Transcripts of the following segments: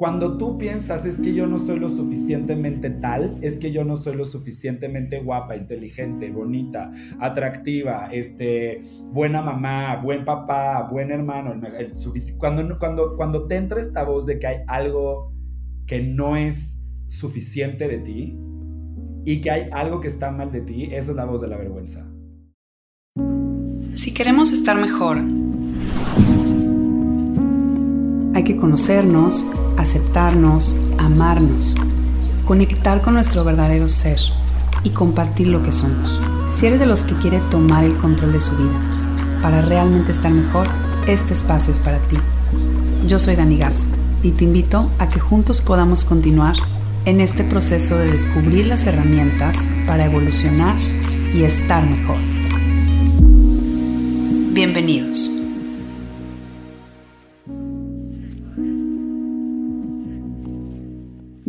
Cuando tú piensas es que yo no soy lo suficientemente tal, es que yo no soy lo suficientemente guapa, inteligente, bonita, atractiva, este, buena mamá, buen papá, buen hermano, el, cuando, cuando, cuando te entra esta voz de que hay algo que no es suficiente de ti y que hay algo que está mal de ti, esa es la voz de la vergüenza. Si queremos estar mejor, hay que conocernos, aceptarnos, amarnos, conectar con nuestro verdadero ser y compartir lo que somos. Si eres de los que quiere tomar el control de su vida para realmente estar mejor, este espacio es para ti. Yo soy Dani Garza y te invito a que juntos podamos continuar en este proceso de descubrir las herramientas para evolucionar y estar mejor. Bienvenidos.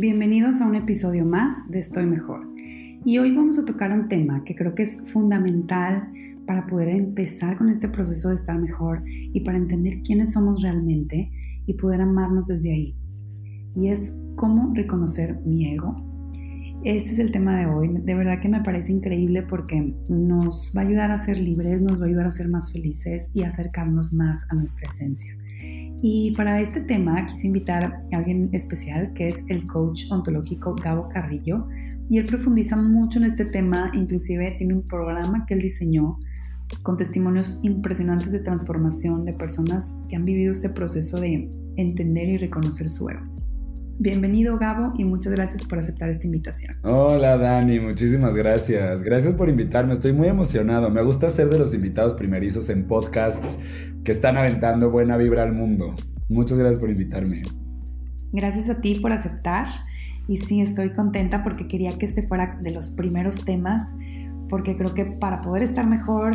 Bienvenidos a un episodio más de Estoy Mejor. Y hoy vamos a tocar un tema que creo que es fundamental para poder empezar con este proceso de estar mejor y para entender quiénes somos realmente y poder amarnos desde ahí. Y es cómo reconocer mi ego. Este es el tema de hoy. De verdad que me parece increíble porque nos va a ayudar a ser libres, nos va a ayudar a ser más felices y acercarnos más a nuestra esencia. Y para este tema quise invitar a alguien especial que es el coach ontológico Gabo Carrillo y él profundiza mucho en este tema, inclusive tiene un programa que él diseñó con testimonios impresionantes de transformación de personas que han vivido este proceso de entender y reconocer su ego. Bienvenido Gabo y muchas gracias por aceptar esta invitación. Hola Dani, muchísimas gracias. Gracias por invitarme, estoy muy emocionado. Me gusta ser de los invitados primerizos en podcasts que están aventando buena vibra al mundo. Muchas gracias por invitarme. Gracias a ti por aceptar y sí, estoy contenta porque quería que este fuera de los primeros temas porque creo que para poder estar mejor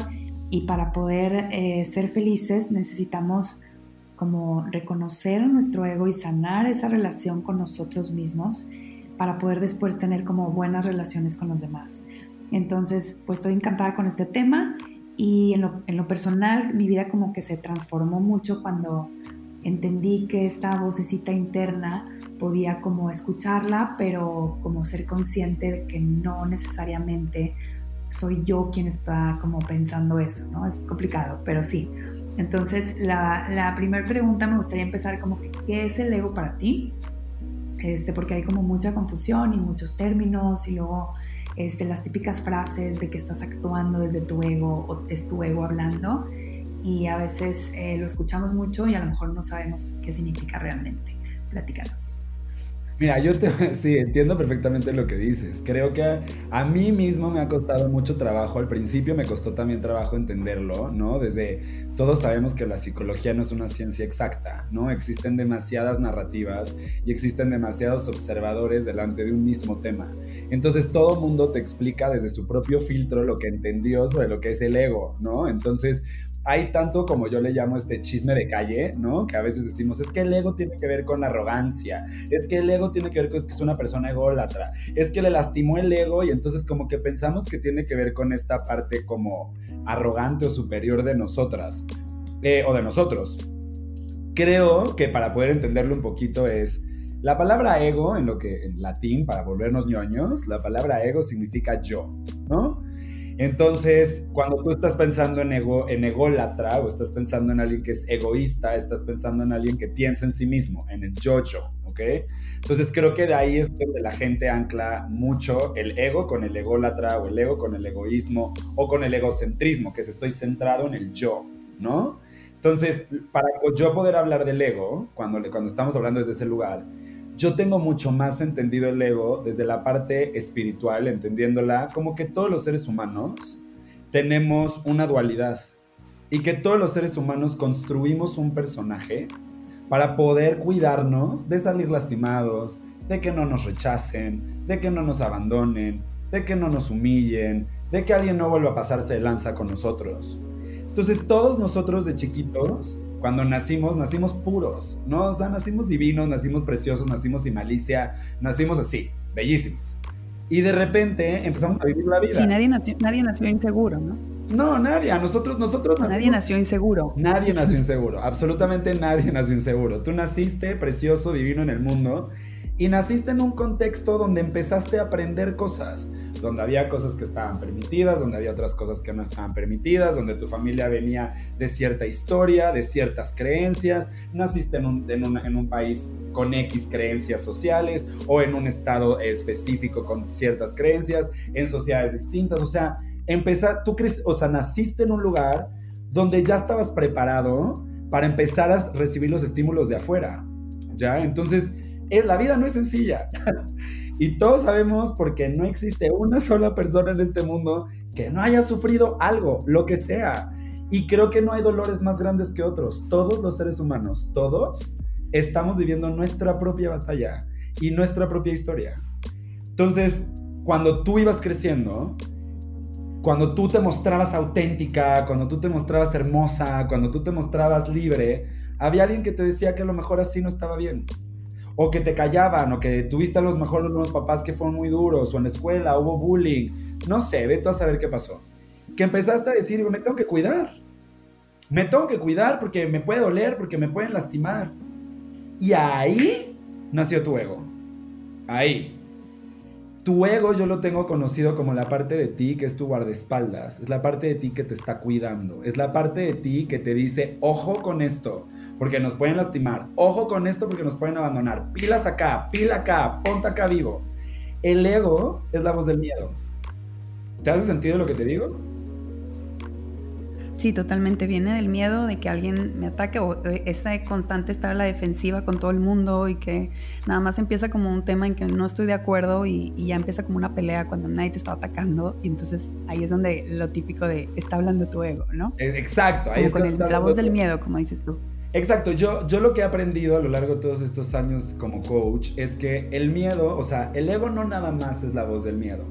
y para poder eh, ser felices necesitamos como reconocer nuestro ego y sanar esa relación con nosotros mismos para poder después tener como buenas relaciones con los demás. Entonces, pues estoy encantada con este tema y en lo, en lo personal mi vida como que se transformó mucho cuando entendí que esta vocecita interna podía como escucharla, pero como ser consciente de que no necesariamente soy yo quien está como pensando eso, ¿no? Es complicado, pero sí. Entonces, la, la primera pregunta me gustaría empezar como que, ¿qué es el ego para ti? Este, porque hay como mucha confusión y muchos términos y luego este, las típicas frases de que estás actuando desde tu ego o es tu ego hablando y a veces eh, lo escuchamos mucho y a lo mejor no sabemos qué significa realmente. Platícanos. Mira, yo te, sí, entiendo perfectamente lo que dices. Creo que a mí mismo me ha costado mucho trabajo. Al principio me costó también trabajo entenderlo, ¿no? Desde todos sabemos que la psicología no es una ciencia exacta, ¿no? Existen demasiadas narrativas y existen demasiados observadores delante de un mismo tema. Entonces todo mundo te explica desde su propio filtro lo que entendió sobre lo que es el ego, ¿no? Entonces hay tanto como yo le llamo este chisme de calle, ¿no? Que a veces decimos, es que el ego tiene que ver con la arrogancia, es que el ego tiene que ver con que es una persona ególatra, es que le lastimó el ego y entonces como que pensamos que tiene que ver con esta parte como arrogante o superior de nosotras eh, o de nosotros. Creo que para poder entenderlo un poquito es... La palabra ego, en lo que en latín, para volvernos ñoños, la palabra ego significa yo, ¿no? Entonces, cuando tú estás pensando en, ego, en ególatra o estás pensando en alguien que es egoísta, estás pensando en alguien que piensa en sí mismo, en el yo-yo, ¿ok? Entonces creo que de ahí es donde la gente ancla mucho el ego con el ególatra o el ego con el egoísmo o con el egocentrismo, que es estoy centrado en el yo, ¿no? Entonces, para yo poder hablar del ego, cuando, cuando estamos hablando desde ese lugar, yo tengo mucho más entendido el ego desde la parte espiritual, entendiéndola como que todos los seres humanos tenemos una dualidad y que todos los seres humanos construimos un personaje para poder cuidarnos de salir lastimados, de que no nos rechacen, de que no nos abandonen, de que no nos humillen, de que alguien no vuelva a pasarse de lanza con nosotros. Entonces todos nosotros de chiquitos cuando nacimos, nacimos puros, ¿no? O sea, nacimos divinos, nacimos preciosos, nacimos sin malicia, nacimos así, bellísimos. Y de repente empezamos a vivir la vida. Sí, nadie nació, nadie nació inseguro, ¿no? No, nadie. A nosotros, nosotros. Nadie nació inseguro. Nadie nació inseguro. Absolutamente nadie nació inseguro. Tú naciste precioso, divino en el mundo y naciste en un contexto donde empezaste a aprender cosas, donde había cosas que estaban permitidas, donde había otras cosas que no estaban permitidas, donde tu familia venía de cierta historia, de ciertas creencias, naciste en un, en un, país con X creencias sociales o en un estado específico con ciertas creencias, en sociedades distintas, o sea, empezar, tú crees, o sea, naciste en un lugar donde ya estabas preparado para empezar a recibir los estímulos de afuera, ¿ya? Entonces, la vida no es sencilla. y todos sabemos porque no existe una sola persona en este mundo que no haya sufrido algo, lo que sea. Y creo que no hay dolores más grandes que otros. Todos los seres humanos, todos, estamos viviendo nuestra propia batalla y nuestra propia historia. Entonces, cuando tú ibas creciendo, cuando tú te mostrabas auténtica, cuando tú te mostrabas hermosa, cuando tú te mostrabas libre, había alguien que te decía que a lo mejor así no estaba bien o que te callaban, o que tuviste a los mejores papás que fueron muy duros, o en la escuela hubo bullying, no sé, ve tú a saber qué pasó. Que empezaste a decir, me tengo que cuidar, me tengo que cuidar porque me puede doler, porque me pueden lastimar. Y ahí nació tu ego, ahí. Tu ego yo lo tengo conocido como la parte de ti que es tu guardaespaldas, es la parte de ti que te está cuidando, es la parte de ti que te dice, ojo con esto, porque nos pueden lastimar. Ojo con esto porque nos pueden abandonar. Pilas acá, pila acá, ponte acá vivo. El ego es la voz del miedo. ¿Te hace sentido lo que te digo? Sí, totalmente. Viene del miedo de que alguien me ataque o eh, esta constante estar a la defensiva con todo el mundo y que nada más empieza como un tema en que no estoy de acuerdo y, ya empieza como una pelea cuando nadie te está atacando. Y entonces ahí es donde lo típico de está hablando tu ego, ¿no? Exacto, ahí es con la voz del miedo, como dices tú. Exacto, yo, yo lo que he aprendido a lo largo de todos estos años como coach es que el miedo, o sea, el ego no nada más es la voz del miedo.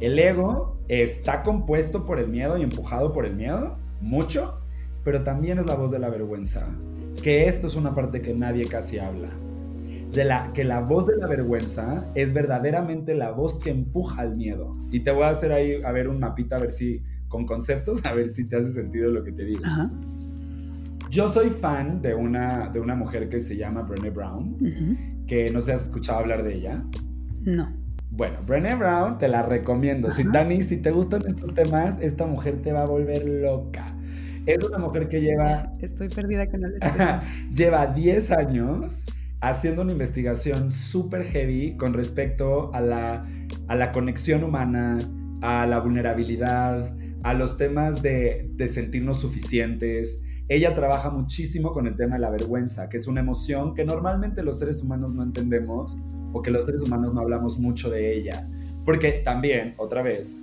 El ego está compuesto por el miedo y empujado por el miedo, mucho, pero también es la voz de la vergüenza. Que esto es una parte que nadie casi habla. De la, que la voz de la vergüenza es verdaderamente la voz que empuja al miedo. Y te voy a hacer ahí, a ver un mapita, a ver si, con conceptos, a ver si te hace sentido lo que te digo. Ajá. Yo soy fan de una, de una mujer que se llama Brené Brown, que no sé si has escuchado hablar de ella. No. Bueno, Brené Brown te la recomiendo. Si, Dani, si te gustan estos temas, esta mujer te va a volver loca. Es una mujer que lleva... Estoy perdida con el Lleva 10 años haciendo una investigación súper heavy con respecto a la, a la conexión humana, a la vulnerabilidad, a los temas de, de sentirnos suficientes, ella trabaja muchísimo con el tema de la vergüenza, que es una emoción que normalmente los seres humanos no entendemos o que los seres humanos no hablamos mucho de ella. Porque también, otra vez,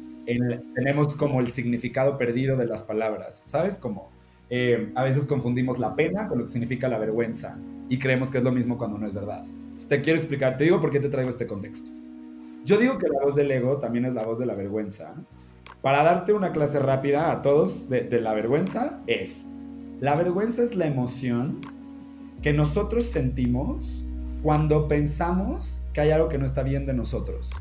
tenemos como el significado perdido de las palabras. ¿Sabes cómo? Eh, a veces confundimos la pena con lo que significa la vergüenza y creemos que es lo mismo cuando no es verdad. Te quiero explicar, te digo por qué te traigo este contexto. Yo digo que la voz del ego también es la voz de la vergüenza. Para darte una clase rápida a todos de la vergüenza es, la vergüenza es la emoción que nosotros sentimos cuando pensamos que hay algo que no está bien de nosotros.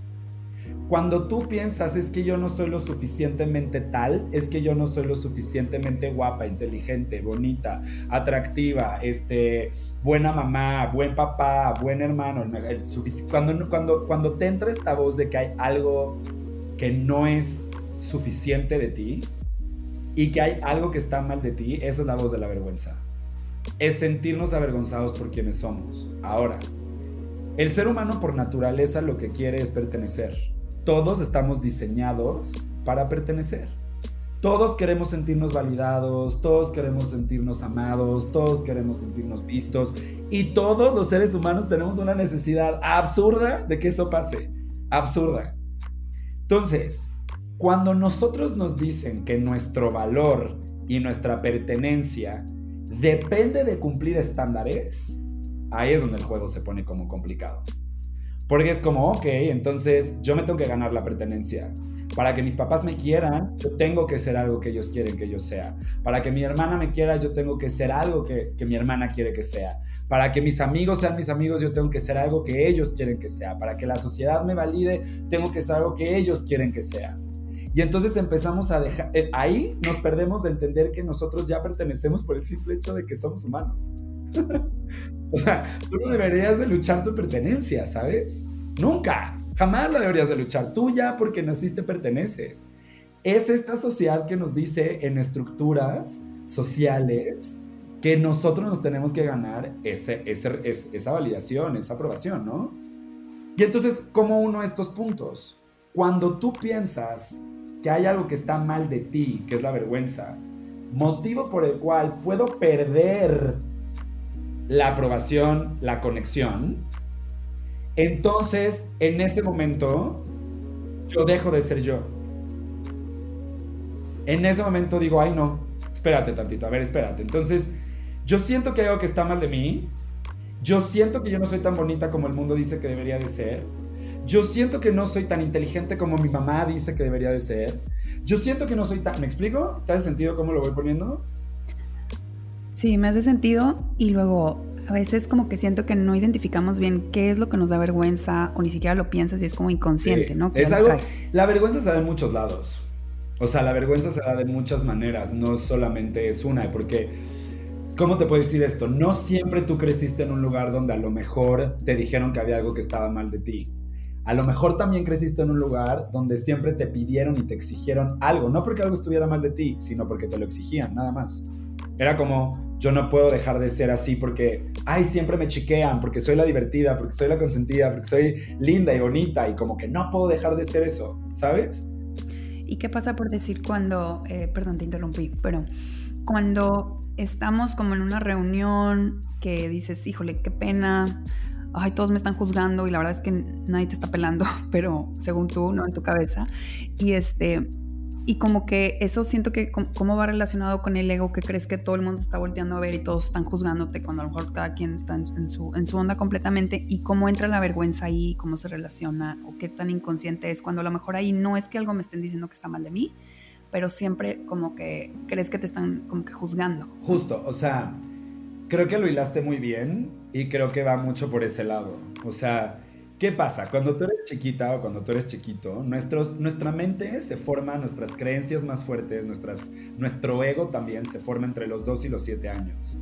Cuando tú piensas es que yo no soy lo suficientemente tal, es que yo no soy lo suficientemente guapa, inteligente, bonita, atractiva, este, buena mamá, buen papá, buen hermano, cuando, cuando, cuando te entra esta voz de que hay algo que no es suficiente de ti, y que hay algo que está mal de ti, esa es la voz de la vergüenza. Es sentirnos avergonzados por quienes somos. Ahora, el ser humano por naturaleza lo que quiere es pertenecer. Todos estamos diseñados para pertenecer. Todos queremos sentirnos validados, todos queremos sentirnos amados, todos queremos sentirnos vistos y todos los seres humanos tenemos una necesidad absurda de que eso pase. Absurda. Entonces, cuando nosotros nos dicen que nuestro valor y nuestra pertenencia depende de cumplir estándares, ahí es donde el juego se pone como complicado. Porque es como, ok, entonces yo me tengo que ganar la pertenencia. Para que mis papás me quieran, yo tengo que ser algo que ellos quieren que yo sea. Para que mi hermana me quiera, yo tengo que ser algo que, que, mi hermana quiere que sea. Para que mis amigos sean mis amigos, yo tengo que ser algo que ellos quieren que sea. Para que la sociedad me valide, tengo que ser algo que ellos quieren que sea. Y entonces empezamos a dejar, eh, ahí nos perdemos de entender que nosotros ya pertenecemos por el simple hecho de que somos humanos. o sea, tú no deberías de luchar tu pertenencia, ¿sabes? Nunca, jamás la deberías de luchar. Tú ya porque naciste perteneces. Es esta sociedad que nos dice en estructuras sociales que nosotros nos tenemos que ganar ese, esa validación, esa aprobación, ¿no? Y entonces, ¿cómo uno estos puntos? Cuando tú piensas que hay algo que está mal de ti, que es la vergüenza, motivo por el cual puedo perder la aprobación, la conexión, entonces en ese momento yo dejo de ser yo. En ese momento digo, ay no, espérate tantito, a ver, espérate. Entonces, yo siento que hay algo que está mal de mí, yo siento que yo no soy tan bonita como el mundo dice que debería de ser, yo siento que no soy tan inteligente como mi mamá dice que debería de ser. Yo siento que no soy tan... ¿Me explico? ¿Te hace sentido cómo lo voy poniendo? Sí, me hace sentido y luego a veces como que siento que no identificamos bien qué es lo que nos da vergüenza o ni siquiera lo piensas y es como inconsciente, ¿no? Es algo... La vergüenza se da en muchos lados. O sea, la vergüenza se da de muchas maneras, no solamente es una, porque ¿Cómo te puedo decir esto? No siempre tú creciste en un lugar donde a lo mejor te dijeron que había algo que estaba mal de ti. A lo mejor también creciste en un lugar donde siempre te pidieron y te exigieron algo, no porque algo estuviera mal de ti, sino porque te lo exigían, nada más. Era como, yo no puedo dejar de ser así porque, ay, siempre me chiquean, porque soy la divertida, porque soy la consentida, porque soy linda y bonita, y como que no puedo dejar de ser eso, ¿sabes? ¿Y qué pasa por decir cuando, eh, perdón, te interrumpí, pero cuando estamos como en una reunión que dices, híjole, qué pena, ay, todos me están juzgando y la verdad es que nadie te está pelando, pero según tú, no en tu cabeza. Y este, y como que eso siento que cómo va relacionado con el ego que crees que todo el mundo está volteando a ver y todos están juzgándote cuando a lo mejor cada quien está en, su, en su onda completamente y cómo entra la vergüenza ahí, cómo se relaciona o qué tan inconsciente es cuando a lo mejor ahí no es que algo me estén diciendo que está mal de mí, pero siempre como que crees que te están como que juzgando. Justo, o sea, creo que lo hilaste muy bien y creo que va mucho por ese lado. O sea, ¿qué pasa? Cuando tú eres chiquita o cuando tú eres chiquito, nuestros, nuestra mente se forma, nuestras creencias más fuertes, nuestras, nuestro ego también se forma entre los 2 y los 7 años.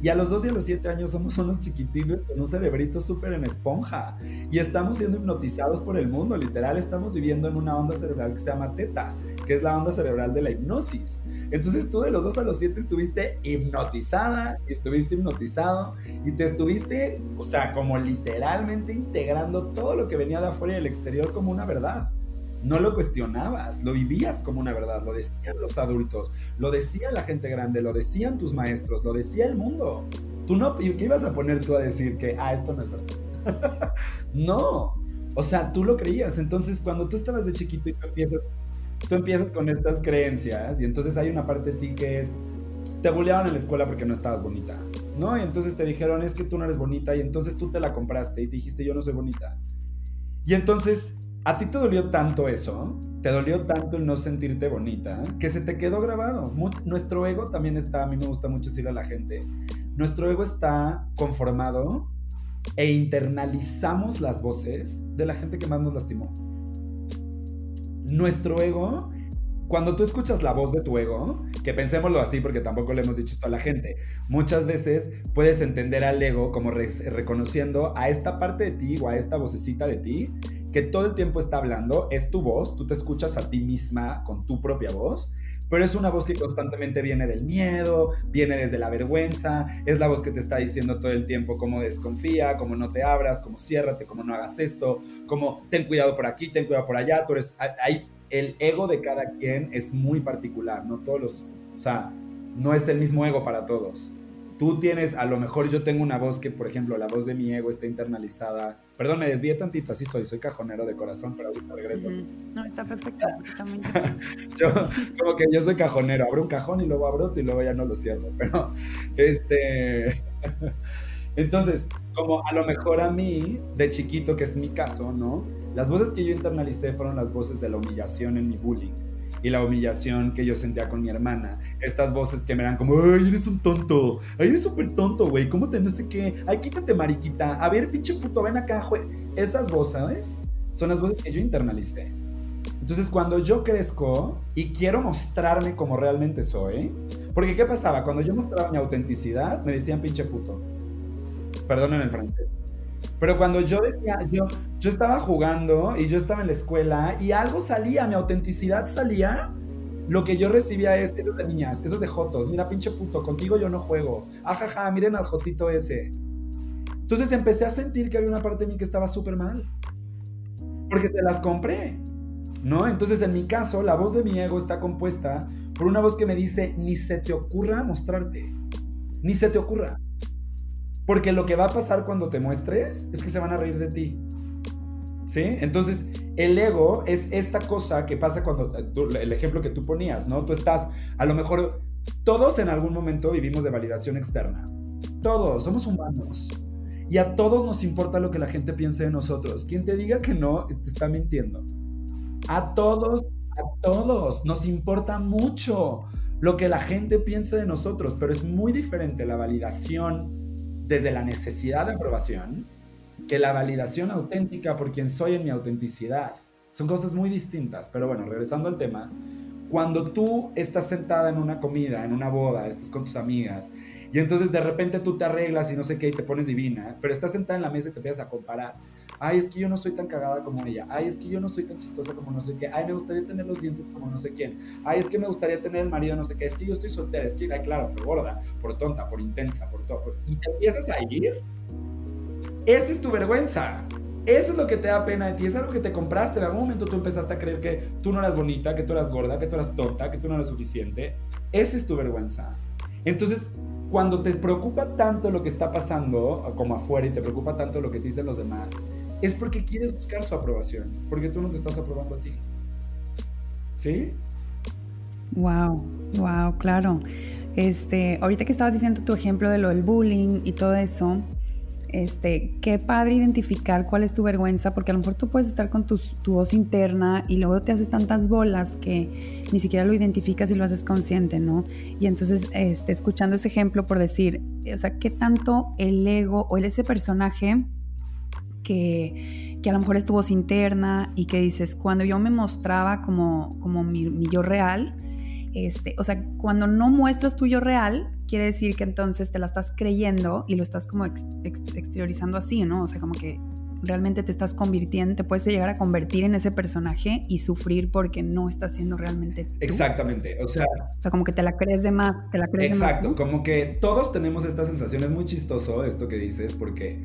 Y a los 2 y a los 7 años somos unos chiquitinos con un cerebrito súper en esponja. Y estamos siendo hipnotizados por el mundo. Literal, estamos viviendo en una onda cerebral que se llama teta, que es la onda cerebral de la hipnosis. Entonces tú de los 2 a los 7 estuviste hipnotizada, estuviste hipnotizado y te estuviste, o sea, como literalmente integrando todo lo que venía de afuera y del exterior como una verdad no lo cuestionabas, lo vivías como una verdad, lo decían los adultos, lo decía la gente grande, lo decían tus maestros, lo decía el mundo. Tú no, ¿qué ibas a poner tú a decir que, ah, esto no es verdad? no, o sea, tú lo creías. Entonces, cuando tú estabas de chiquito y tú empiezas, tú empiezas con estas creencias y entonces hay una parte de ti que es, te bulleaban en la escuela porque no estabas bonita, ¿no? Y entonces te dijeron, es que tú no eres bonita y entonces tú te la compraste y te dijiste, yo no soy bonita. Y entonces a ti te dolió tanto eso, te dolió tanto el no sentirte bonita, que se te quedó grabado. nuestro ego también está, a mí me gusta mucho decirle a la gente, nuestro ego está conformado e internalizamos las voces de la gente que más nos lastimó. Nuestro ego, cuando tú escuchas la voz de tu ego, que pensémoslo así porque tampoco le hemos dicho esto a la gente, muchas veces puedes entender al ego como reconociendo a esta parte de ti o a esta vocecita de ti que todo el tiempo está hablando, es tu voz, tú te escuchas a ti misma con tu propia voz, pero es una voz que constantemente viene del miedo, viene desde la vergüenza, es la voz que te está diciendo todo el tiempo cómo desconfía, cómo no te abras, cómo ciérrate, cómo no hagas esto, cómo ten cuidado por aquí, ten cuidado por allá, tú eres, hay, el ego de cada quien es muy particular, no todos los, o sea, no es el mismo ego para todos tú tienes, a lo mejor yo tengo una voz que, por ejemplo, la voz de mi ego está internalizada. Perdón, me desvié tantito, así soy, soy cajonero de corazón, pero ahorita regreso. No, está perfecto. yo, como que yo soy cajonero, abro un cajón y luego abro otro y luego ya no lo cierro. Pero, este. Entonces, como a lo mejor a mí, de chiquito, que es mi caso, ¿no? Las voces que yo internalicé fueron las voces de la humillación en mi bullying y la humillación que yo sentía con mi hermana. Estas voces que me eran como, ay, eres un tonto, ay, eres súper tonto, güey, ¿cómo te no sé qué? Ay, quítate, mariquita, a ver, pinche puto, ven acá, güey. Esas voces son las voces que yo internalicé. Entonces, cuando yo crezco y quiero mostrarme como realmente soy, porque ¿qué pasaba? Cuando yo mostraba mi autenticidad, me decían pinche puto. Perdonen el francés. Pero cuando yo decía, yo, yo estaba jugando y yo estaba en la escuela y algo salía, mi autenticidad salía, lo que yo recibía es, eso de niñas, eso es de jotos, mira pinche puto, contigo yo no juego, ajaja, miren al jotito ese. Entonces empecé a sentir que había una parte de mí que estaba súper mal, porque se las compré, ¿no? Entonces en mi caso, la voz de mi ego está compuesta por una voz que me dice, ni se te ocurra mostrarte, ni se te ocurra. Porque lo que va a pasar cuando te muestres es que se van a reír de ti. ¿Sí? Entonces, el ego es esta cosa que pasa cuando, el ejemplo que tú ponías, ¿no? Tú estás, a lo mejor, todos en algún momento vivimos de validación externa. Todos, somos humanos. Y a todos nos importa lo que la gente piense de nosotros. Quien te diga que no, te está mintiendo. A todos, a todos nos importa mucho lo que la gente piense de nosotros, pero es muy diferente la validación desde la necesidad de aprobación que la validación auténtica por quien soy en mi autenticidad. Son cosas muy distintas, pero bueno, regresando al tema, cuando tú estás sentada en una comida, en una boda, estás con tus amigas, y entonces de repente tú te arreglas y no sé qué y te pones divina, pero estás sentada en la mesa y te empiezas a comparar. Ay, es que yo no soy tan cagada como ella. Ay, es que yo no soy tan chistosa como no sé qué. Ay, me gustaría tener los dientes como no sé quién. Ay, es que me gustaría tener el marido no sé qué. Es que yo estoy soltera. Es que, ay, claro, por gorda, por tonta, por intensa, por todo. Y te empiezas a ir. Esa es tu vergüenza. Eso es lo que te da pena de ti, es algo que te compraste. En algún momento tú empezaste a creer que tú no eras bonita, que tú eras gorda, que tú eras tonta, que tú no eras suficiente. Esa es tu vergüenza. Entonces, cuando te preocupa tanto lo que está pasando como afuera y te preocupa tanto lo que te dicen los demás, es porque quieres buscar su aprobación, porque tú no te estás aprobando a ti. ¿Sí? Wow, wow, claro. Este, ahorita que estabas diciendo tu ejemplo de lo del bullying y todo eso, este, qué padre identificar cuál es tu vergüenza, porque a lo mejor tú puedes estar con tu voz interna y luego te haces tantas bolas que ni siquiera lo identificas y lo haces consciente, ¿no? Y entonces, este, escuchando ese ejemplo por decir, o sea, qué tanto el ego o el ese personaje que, que, a lo mejor es tu voz interna y que dices, cuando yo me mostraba como, como mi yo real, este, o sea, cuando no muestras tu yo real, quiere decir que entonces te la estás creyendo y lo estás como exteriorizando así, ¿no? O sea, como que realmente te estás convirtiendo, te puedes llegar a convertir en ese personaje y sufrir porque no estás siendo realmente tú. Exactamente, o sea... O sea, como que te la crees de más, te la crees de más. Exacto, como que todos tenemos esta sensación, es muy chistoso esto que dices porque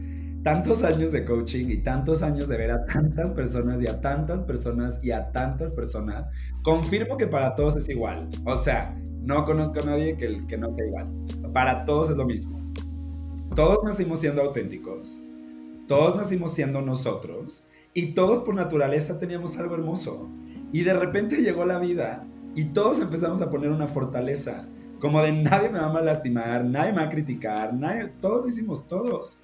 tantos años de coaching y tantos años de ver a tantas personas y a tantas personas y a tantas personas, confirmo que para todos es igual. O sea, no conozco a nadie que, que no sea igual. Para todos es lo mismo. Todos nacimos siendo auténticos. Todos nacimos siendo nosotros. Y todos por naturaleza teníamos algo hermoso. Y de repente llegó la vida y todos empezamos a poner una fortaleza. Como de nadie me va a lastimar, nadie me va a criticar, nadie, todos lo hicimos, todos.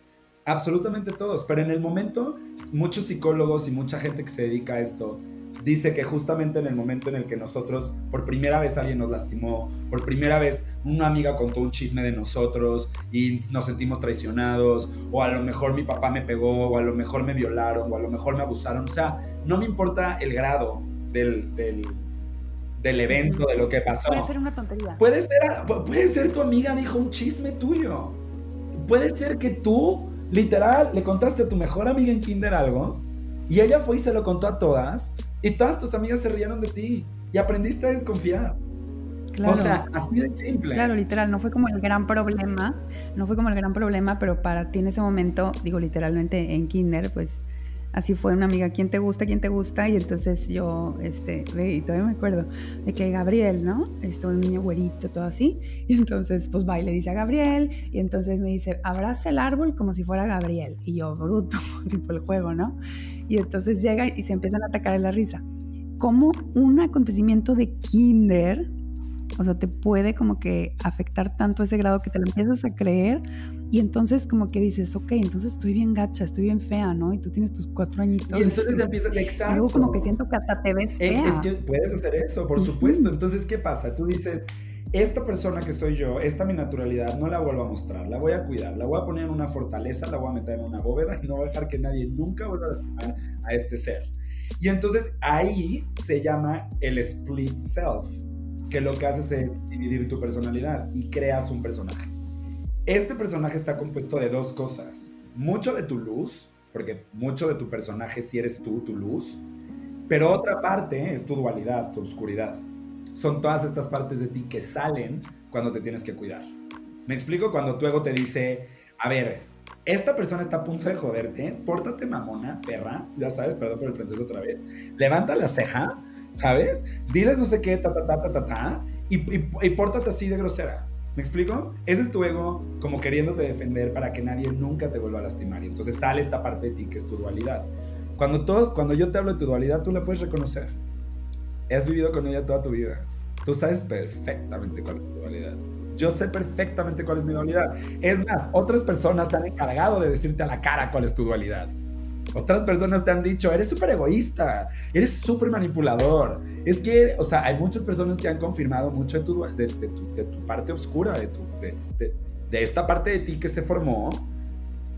Absolutamente todos, pero en el momento muchos psicólogos y mucha gente que se dedica a esto dice que justamente en el momento en el que nosotros por primera vez alguien nos lastimó, por primera vez una amiga contó un chisme de nosotros y nos sentimos traicionados, o a lo mejor mi papá me pegó, o a lo mejor me violaron, o a lo mejor me abusaron, o sea, no me importa el grado del, del, del evento, de lo que pasó. Puede ser una tontería. Puede ser, puede ser tu amiga dijo un chisme tuyo. Puede ser que tú Literal, le contaste a tu mejor amiga en Kinder algo y ella fue y se lo contó a todas y todas tus amigas se rieron de ti y aprendiste a desconfiar. Claro. O sea, así de simple. Claro, literal, no fue como el gran problema, no fue como el gran problema, pero para ti en ese momento, digo literalmente en Kinder, pues así fue una amiga, ¿quién te gusta? ¿quién te gusta? Y entonces yo, este, y todavía me acuerdo de que Gabriel, ¿no? Este, un niño güerito, todo así. Y entonces, pues va y le dice a Gabriel, y entonces me dice, abraza el árbol como si fuera Gabriel. Y yo, bruto, tipo el juego, ¿no? Y entonces llega y se empiezan a atacar en la risa. Como un acontecimiento de kinder o sea, te puede como que afectar tanto a ese grado que te lo empiezas a creer y entonces como que dices, ok, entonces estoy bien gacha, estoy bien fea, ¿no? Y tú tienes tus cuatro añitos. Y entonces te empiezas, exacto. Y luego como que siento que hasta te ves fea. Es, que puedes hacer eso, por supuesto. Entonces, ¿qué pasa? Tú dices, esta persona que soy yo, esta mi naturalidad, no la vuelvo a mostrar, la voy a cuidar, la voy a poner en una fortaleza, la voy a meter en una bóveda y no voy a dejar que nadie nunca vuelva a lastimar este ser. Y entonces ahí se llama el split self, que lo que haces es dividir tu personalidad y creas un personaje. Este personaje está compuesto de dos cosas. Mucho de tu luz, porque mucho de tu personaje si eres tú, tu luz, pero otra parte es tu dualidad, tu oscuridad. Son todas estas partes de ti que salen cuando te tienes que cuidar. Me explico cuando tu ego te dice, a ver, esta persona está a punto de joderte, pórtate mamona, perra, ya sabes, perdón por el francés otra vez, levanta la ceja, ¿sabes? Diles no sé qué, ta, ta, ta, ta, ta, ta, y, y, y pórtate así de grosera. ¿Me explico? Ese es tu ego como queriéndote defender para que nadie nunca te vuelva a lastimar. Y entonces sale esta parte de ti que es tu dualidad. Cuando, todos, cuando yo te hablo de tu dualidad, tú la puedes reconocer. Has vivido con ella toda tu vida. Tú sabes perfectamente cuál es tu dualidad. Yo sé perfectamente cuál es mi dualidad. Es más, otras personas se han encargado de decirte a la cara cuál es tu dualidad. Otras personas te han dicho, eres súper egoísta, eres súper manipulador. Es que, o sea, hay muchas personas que han confirmado mucho de tu, de, tu, de tu, parte oscura, de, tu, de, esta parte de ti que se formó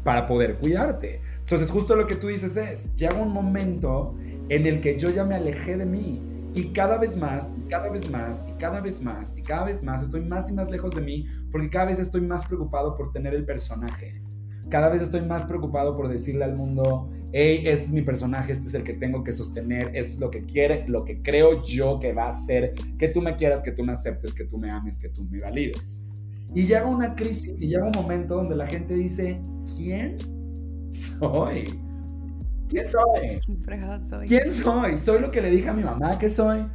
para poder cuidarte. Entonces, justo lo que tú dices es, llega un momento en el que yo ya me alejé de mí y cada vez más, y cada vez más, y cada vez más, y cada vez más estoy más y más lejos de mí porque cada vez estoy más preocupado por tener el personaje cada vez estoy más preocupado por decirle al mundo, hey, este es mi personaje, este es el que tengo que sostener, esto es lo que quiere, lo que creo yo que va a ser, que tú me quieras, que tú me aceptes, que tú me ames, que tú me valides. Y llega una crisis y llega un momento donde la gente dice, ¿quién soy? ¿Quién soy? ¿Quién soy? ¿Soy lo que le dije a mi mamá que soy?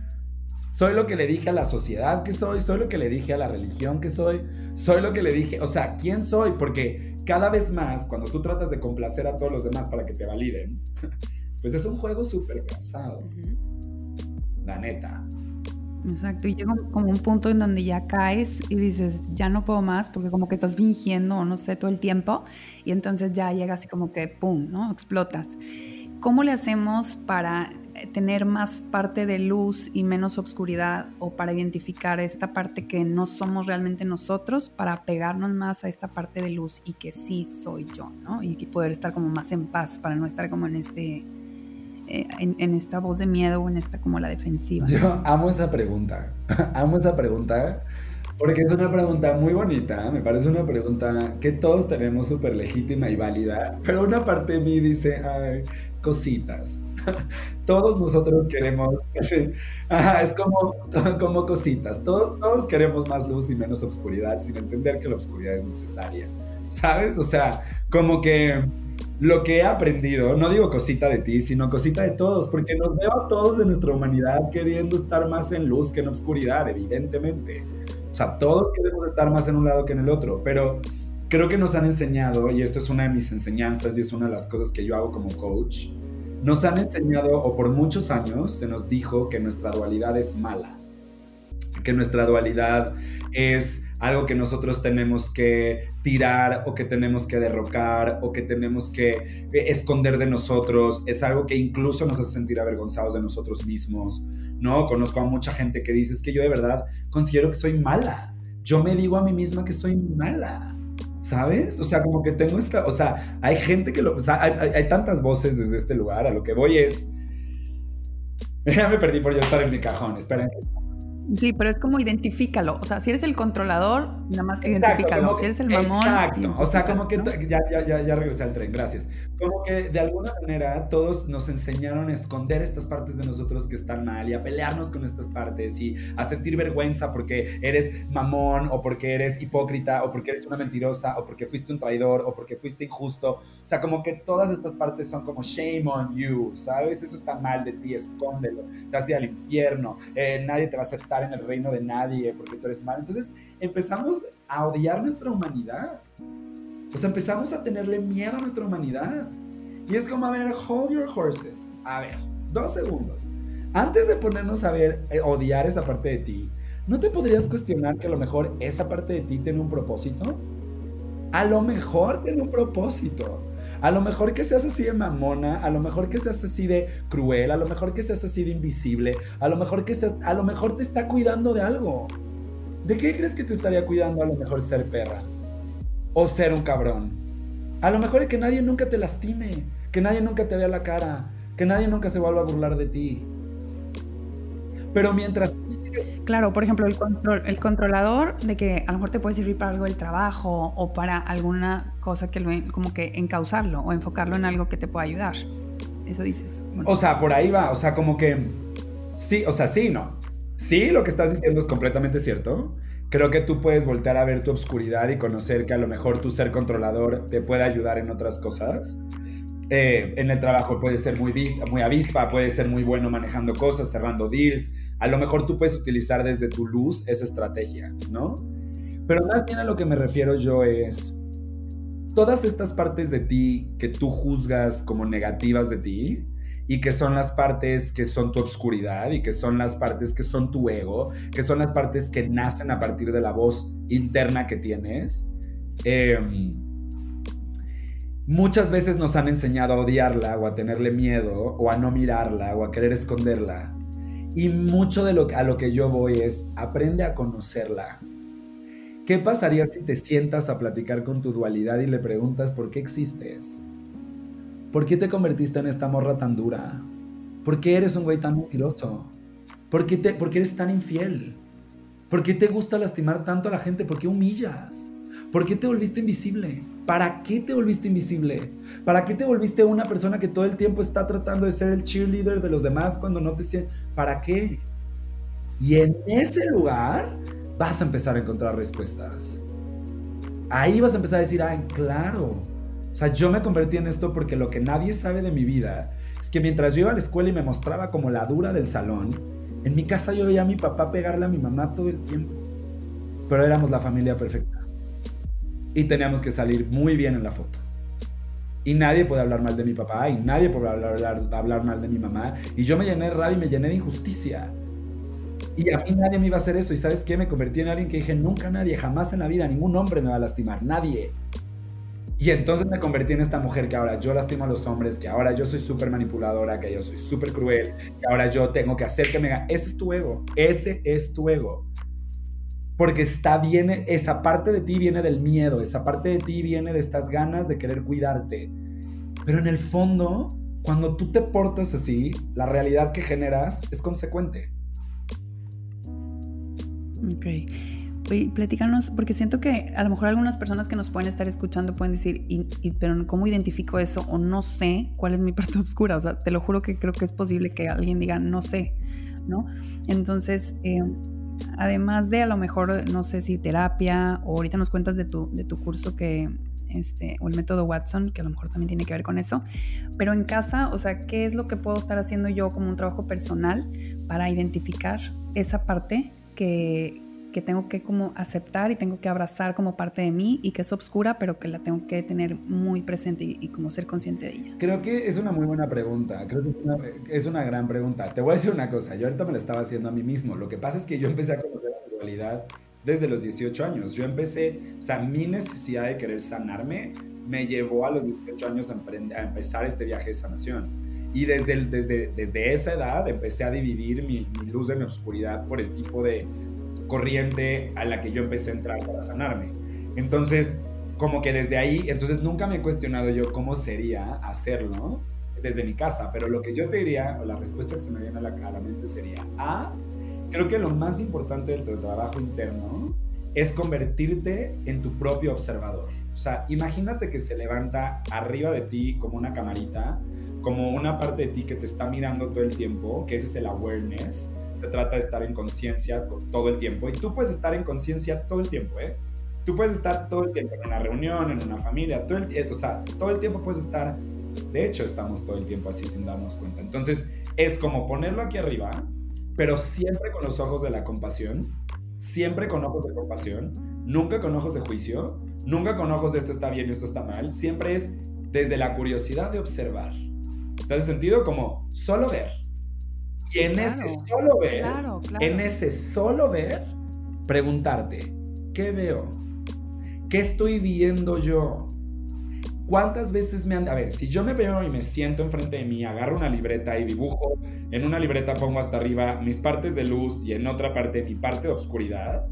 ¿Soy lo que le dije a la sociedad que soy? ¿Soy lo que le dije a la religión que soy? ¿Soy lo que le dije? O sea, ¿quién soy? Porque cada vez más, cuando tú tratas de complacer a todos los demás para que te validen, pues es un juego súper cansado. La neta. Exacto, y llega como un punto en donde ya caes y dices, ya no puedo más, porque como que estás fingiendo, no sé, todo el tiempo, y entonces ya llega así como que, ¡pum!, ¿no? Explotas. ¿Cómo le hacemos para eh, tener más parte de luz y menos obscuridad o para identificar esta parte que no somos realmente nosotros, para pegarnos más a esta parte de luz y que sí soy yo, ¿no? Y poder estar como más en paz para no estar como en este... Eh, en, esta voz de miedo o en esta como la defensiva. Yo amo esa pregunta, amo esa pregunta porque es una pregunta muy bonita, me parece una pregunta que todos tenemos súper legítima y válida, pero una parte de mí dice, ay, cositas. Todos nosotros queremos, es como, como cositas, todos, todos queremos más luz y menos oscuridad sin entender que la oscuridad es necesaria, ¿sabes? O sea, como que lo que he aprendido, no digo cosita de ti, sino cosita de todos, porque nos veo a todos en nuestra humanidad queriendo estar más en luz que en oscuridad, evidentemente. O sea, todos queremos estar más en un lado que en el otro, pero creo que nos han enseñado, y esto es una de mis enseñanzas y es una de las cosas que yo hago como coach, nos han enseñado, o por muchos años se nos dijo que nuestra dualidad es mala, que nuestra dualidad es algo que nosotros tenemos que tirar o que tenemos que derrocar o que tenemos que eh, esconder de nosotros, es algo que incluso nos hace sentir avergonzados de nosotros mismos, ¿no? Conozco a mucha gente que dice, es que yo de verdad considero que soy mala, yo me digo a mí misma que soy mala. ¿Sabes? O sea, como que tengo esta, o sea, hay gente que lo, o sea, hay, tantas voces desde este lugar, a lo que voy es, ya me perdí por estar en mi cajón, esperen. Sí, pero es como identifícalo. O sea, si eres el controlador, nada más identifícalo. si eres el mamón. Exacto. O sea, como que ya, ya, ya, ya regresé al tren, gracias. Como que de alguna manera todos nos enseñaron a esconder estas partes de nosotros que están mal y a pelearnos con estas partes y a sentir vergüenza porque eres mamón o porque eres hipócrita o porque eres una mentirosa o porque fuiste un traidor o porque fuiste injusto. O sea, como que todas estas partes son como shame on you, ¿sabes? Eso está mal de ti, escóndelo. Te a ir al infierno. Eh, nadie te va a aceptar en el reino de nadie porque tú eres mal. Entonces empezamos a odiar nuestra humanidad. O sea, empezamos a tenerle miedo a nuestra humanidad. Y es como, a ver, hold your horses. A ver, dos segundos. Antes de ponernos a ver, eh, odiar esa parte de ti, ¿no te podrías cuestionar que a lo mejor esa parte de ti tiene un propósito? A lo mejor tiene un propósito. A lo mejor que seas así de mamona, a lo mejor que seas así de cruel, a lo mejor que seas así de invisible, a lo mejor que seas, a lo mejor te está cuidando de algo. ¿De qué crees que te estaría cuidando a lo mejor ser perra? O ser un cabrón. A lo mejor es que nadie nunca te lastime, que nadie nunca te vea la cara, Que nadie nunca se vuelva a burlar de ti. Pero mientras... Claro, por ejemplo, el, control, el controlador de que a lo mejor te puede servir para algo del trabajo o para alguna cosa que lo, como que encauzarlo o enfocarlo en algo que te pueda ayudar. Eso dices. O sea, por ahí va, o sea, como que sí, o sea, sí, no. Sí, lo que estás diciendo es completamente cierto. Creo que tú puedes voltear a ver tu obscuridad y conocer que a lo mejor tu ser controlador te puede ayudar en otras cosas. Eh, en el trabajo puede ser muy, muy avispa, puede ser muy bueno manejando cosas, cerrando deals. A lo mejor tú puedes utilizar desde tu luz esa estrategia, ¿no? Pero más bien a lo que me refiero yo es todas estas partes de ti que tú juzgas como negativas de ti y que son las partes que son tu obscuridad y que son las partes que son tu ego, que son las partes que nacen a partir de la voz interna que tienes. Em, muchas veces nos han enseñado a odiarla o a tenerle miedo o a no mirarla o a querer esconderla. Y mucho de lo, a lo que yo voy es aprende a conocerla ¿Qué pasaría si te sientas a platicar con tu dualidad y le preguntas por qué existes? ¿Por qué te convertiste en esta morra tan dura? ¿Por qué eres un güey tan mentiroso? ¿Por qué, te, ¿Por qué eres tan infiel? ¿Por qué te gusta lastimar tanto a la gente? ¿Por qué humillas? ¿Por qué te volviste invisible? ¿Para qué te volviste invisible? ¿Para qué te volviste una persona que todo el tiempo está tratando de ser el cheerleader de los demás cuando no te sientes? ¿Para qué? Y en ese lugar vas a empezar a encontrar respuestas. Ahí vas a empezar a decir, ay, claro. O sea, yo me convertí en esto porque lo que nadie sabe de mi vida es que mientras yo iba a la escuela y me mostraba como la dura del salón, en mi casa yo veía a mi papá pegarle a mi mamá todo el tiempo. Pero éramos la familia perfecta. Y teníamos que salir muy bien en la foto. Y nadie puede hablar mal de mi papá, y nadie puede hablar, hablar, mal de mi mamá. Y yo me llené de rabia y me llené de injusticia. Y a mí nadie me iba a hacer eso. ¿Y sabes qué? Me convertí en alguien que dije, nunca nadie, jamás en la vida, ningún hombre me va a lastimar, nadie. Y entonces me convertí en esta mujer que ahora yo lastimo a los hombres, que ahora yo soy súper manipuladora, que yo soy súper cruel, que ahora yo tengo que hacer que me. Ese es tu ego, ese es tu ego. Porque está bien, esa parte de ti viene del miedo, esa parte de ti viene de estas ganas de querer cuidarte. Pero en el fondo, cuando tú te portas así, la realidad que generas es consecuente. Ok. Oye, platícanos, porque siento que a lo mejor algunas personas que nos pueden estar escuchando pueden decir, pero ¿cómo identifico eso? O no sé cuál es mi parte oscura. O sea, te lo juro que creo que es posible que alguien diga, no sé, ¿no? Entonces, eh, además de a lo mejor, no sé si terapia, o ahorita nos cuentas de tu, de tu curso que, este, o el método Watson, que a lo mejor también tiene que ver con eso, pero en casa, o sea, ¿qué es lo que puedo estar haciendo yo como un trabajo personal para identificar esa parte que, tengo que como aceptar y tengo que abrazar como parte de mí y que es obscura, pero que la tengo que tener muy presente y, como ser consciente de ella? Creo que es una muy buena pregunta, creo que es una, gran pregunta. Te voy a decir una cosa, yo ahorita me la estaba haciendo a mí mismo, lo que pasa es que yo empecé a conocer la sexualidad desde los 18 años, yo empecé, o sea, mi necesidad de querer sanarme me llevó a los 18 años a, a empezar este viaje de sanación. Y desde, desde, desde esa edad empecé a dividir mi, luz de mi oscuridad por el tipo de corriente a la que yo empecé a entrar para sanarme. Entonces, como que desde ahí, entonces nunca me he cuestionado yo cómo sería hacerlo desde mi casa, pero lo que yo te diría, o la respuesta que se me viene a la, a la mente sería, A, creo que lo más importante de tu trabajo interno es convertirte en tu propio observador. O sea, imagínate que se levanta arriba de ti como una camarita como una parte de ti que te está mirando todo el tiempo, que ese es el awareness. Se trata de estar en conciencia todo el tiempo. Y tú puedes estar en conciencia todo el tiempo, ¿eh? Tú puedes estar todo el tiempo en una reunión, en una familia, todo el, o sea, todo el tiempo puedes estar. De hecho, estamos todo el tiempo así sin darnos cuenta. Entonces, es como ponerlo aquí arriba, pero siempre con los ojos de la compasión, siempre con ojos de compasión, nunca con ojos de juicio, nunca con ojos de esto está bien, esto está mal, siempre es desde la curiosidad de observar. ¿Te hace sentido? Como solo ver. Y en ese solo ver, en ese solo ver, preguntarte, ¿qué veo? ¿Qué estoy viendo yo? ¿Cuántas veces me han... A ver, si yo me veo y me siento enfrente de mí, agarro una libreta y dibujo, en una libreta pongo hasta arriba mis partes de luz y en otra parte mi parte de oscuridad,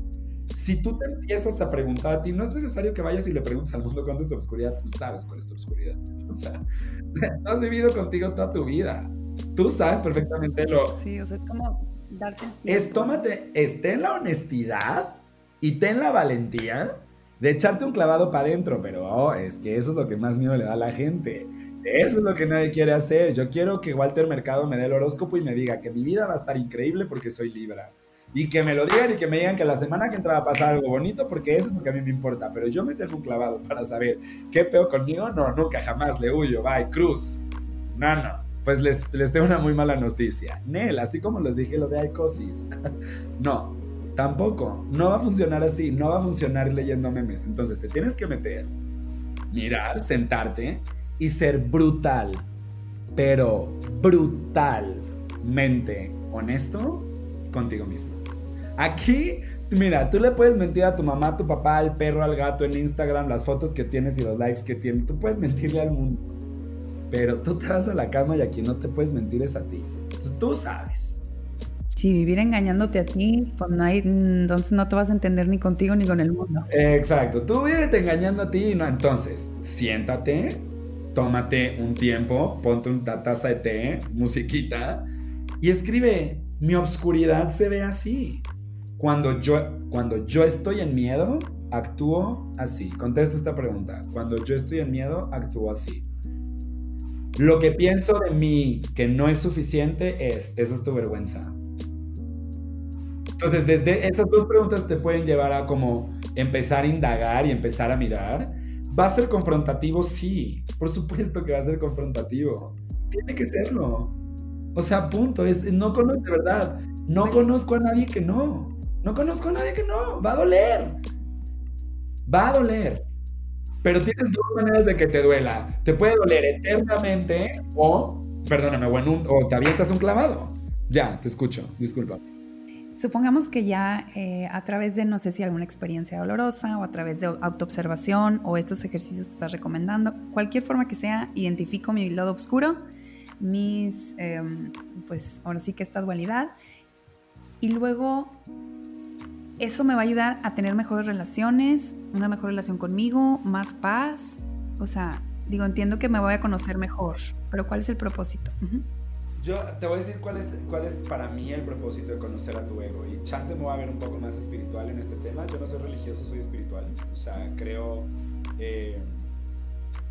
si tú te empiezas a preguntar a ti, no es necesario que vayas y le preguntes al mundo cuánto es tu obscuridad, tú sabes cuál es tu obscuridad. O sea, has vivido contigo toda tu vida. Tú sabes perfectamente lo... Sí, o sea, es como darte... Es, tómate, esté en la honestidad y ten la valentía de echarte un clavado para adentro, pero oh, es que eso es lo que más miedo le da a la gente. Eso es lo que nadie quiere hacer. Yo quiero que Walter Mercado me dé el horóscopo y me diga que mi vida va a estar increíble porque soy Libra. Y que me lo digan y que me digan que la semana que entra va a pasar algo bonito porque eso es lo que a mí me importa. Pero yo me tengo un clavado para saber qué peor conmigo, no, nunca jamás le huyo. Bye, cruz. No, no. Pues les, les tengo una muy mala noticia. Nel, así como les dije lo de Icosis. no, tampoco. No va a funcionar así. No va a funcionar leyendo memes. Entonces te tienes que meter, mirar, sentarte y ser brutal, pero brutalmente honesto contigo mismo. Aquí, mira, tú le puedes mentir a tu mamá, a tu papá, al perro, al gato en Instagram, las fotos que tienes y los likes que tienes. Tú puedes mentirle al mundo. Pero tú te vas a la cama y a quien no te puedes mentir es a ti. tú sabes. Si vivir engañándote a ti, pues no hay, entonces no te vas a entender ni contigo ni con el mundo. Exacto, tú vives engañando a ti, no, entonces, siéntate, tómate un tiempo, ponte una taza de té, musiquita y escribe, mi obscuridad se ve así. Cuando yo, cuando yo estoy en miedo, actúo así. Contesta esta pregunta. Cuando yo estoy en miedo, actúo así. Lo que pienso de mí que no es suficiente es, esa es tu vergüenza. Entonces, desde esas dos preguntas te pueden llevar a como empezar a indagar y empezar a mirar ¿Va a ser confrontativo? Sí, por supuesto que va a ser confrontativo. Tiene que serlo. O sea, punto. Es, no conozco, de verdad, no conozco a nadie que no. No conozco a nadie que no. Va a doler. Va a doler. Pero tienes dos maneras de que te duela. Te puede doler eternamente o, perdóname, o, o te avientas un clavado. Ya, te escucho. Disculpa. Supongamos que ya eh, a través de, no sé si alguna experiencia dolorosa o a través de autoobservación o estos ejercicios que estás recomendando, cualquier forma que sea, identifico mi lado oscuro, mis, em, pues ahora sí que esta dualidad, y luego eso me va a ayudar a tener mejores relaciones, una mejor relación conmigo, más paz, o sea, digo, entiendo que me voy a conocer mejor, pero ¿cuál es el propósito? Yo te voy a decir cuál es, cuál es para mí el propósito de conocer a tu ego. Y chance me voy a ver un poco más espiritual en este tema. Yo no soy religioso, soy espiritual. O sea, creo, eh,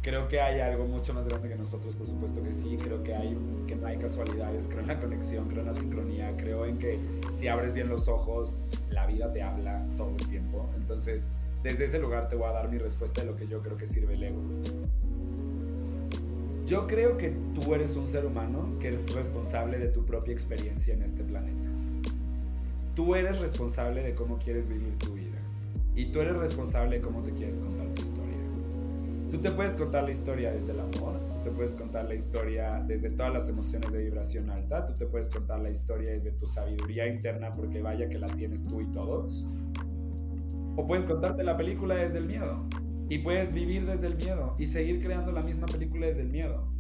creo que hay algo mucho más grande que nosotros, por supuesto que sí. Creo que, hay, que no hay casualidades, creo en la conexión, creo en la sincronía. Creo en que si abres bien los ojos, la vida te habla todo el tiempo. Entonces, desde ese lugar te voy a dar mi respuesta de lo que yo creo que sirve el ego. Yo creo que tú eres un ser humano que eres responsable de tu propia experiencia en este planeta. Tú eres responsable de cómo quieres vivir tu vida. Y tú eres responsable de cómo te quieres contar tu historia. Tú te puedes contar la historia desde el amor, tú te puedes contar la historia desde todas las emociones de vibración alta, tú te puedes contar la historia desde tu sabiduría interna porque vaya que la tienes tú y todos. O puedes contarte la película desde el miedo. Y puedes vivir desde el miedo y seguir creando la misma película desde el miedo.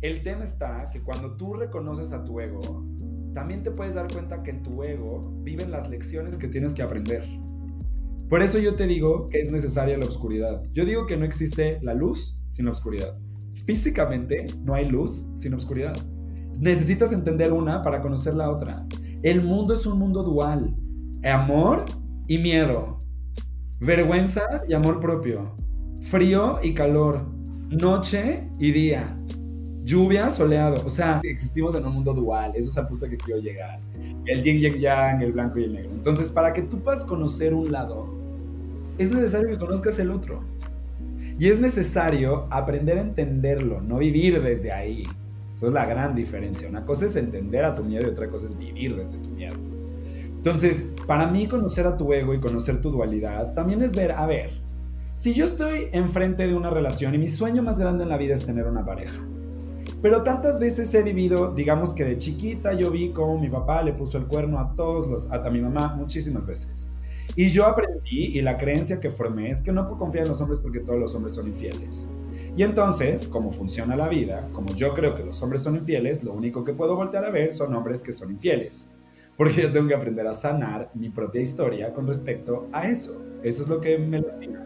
El tema está que cuando tú reconoces a tu ego, también te puedes dar cuenta que en tu ego viven las lecciones que tienes que aprender. Por eso yo te digo que es necesaria la oscuridad. Yo digo que no existe la luz sin la oscuridad. Físicamente no hay luz sin oscuridad. Necesitas entender una para conocer la otra. El mundo es un mundo dual. Amor y miedo vergüenza y amor propio, frío y calor, noche y día, lluvia, soleado. O sea, existimos en un mundo dual, eso es al punto que quiero llegar. El yin y el yang, el blanco y el negro. Entonces, para que tú puedas conocer un lado, es necesario que conozcas el otro. Y es necesario aprender a entenderlo, no vivir desde ahí. Esa es la gran diferencia. Una cosa es entender a tu miedo y otra cosa es vivir desde tu miedo. Entonces, para mí conocer a tu ego y conocer tu dualidad también es ver, a ver, si yo estoy enfrente de una relación y mi sueño más grande en la vida es tener una pareja, pero tantas veces he vivido, digamos que de chiquita yo vi cómo mi papá le puso el cuerno a todos los, a, mi mamá muchísimas veces. Y yo aprendí y la creencia que formé es que no puedo confiar en los hombres porque todos los hombres son infieles. Y entonces, como funciona la vida, como yo creo que los hombres son infieles, lo único que puedo voltear a ver son hombres que son infieles. Porque yo tengo que aprender a sanar mi propia historia con respecto a eso. Eso es lo que me lastima.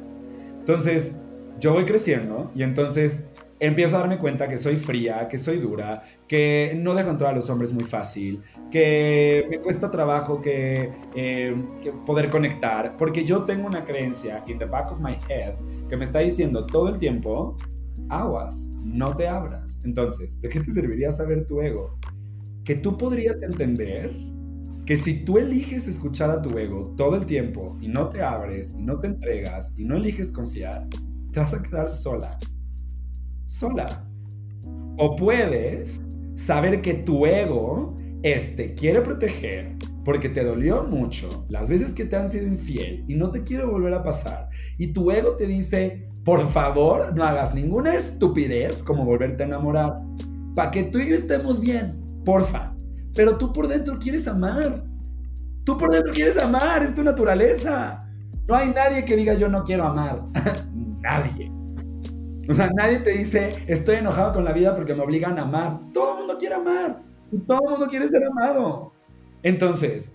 Entonces, yo voy creciendo y entonces empiezo a darme cuenta que soy fría, que soy dura, que no dejo entrar a los hombres muy fácil, que me cuesta trabajo que, eh, que, poder conectar, porque yo tengo una creencia in the back of my head que me está diciendo todo el tiempo, aguas, no te abras. Entonces, ¿de qué te serviría saber tu ego? Que tú podrías entender que si tú eliges escuchar a tu ego todo el tiempo y no te abres y no te entregas y no eliges confiar, te vas a quedar sola. Sola. O puedes saber que tu ego este, quiere proteger porque te dolió mucho las veces que te han sido infiel y no te quiere volver a pasar. Y tu ego te dice, por favor, no hagas ninguna estupidez como volverte a enamorar. Para que tú y yo estemos bien, porfa. Pero tú por dentro quieres amar. Tú por dentro quieres amar, es tu naturaleza. No hay nadie que diga yo no quiero amar. nadie. O sea, nadie te dice estoy enojado con la vida porque me obligan a amar. Todo el mundo quiere amar. Todo el mundo quiere ser amado. Entonces,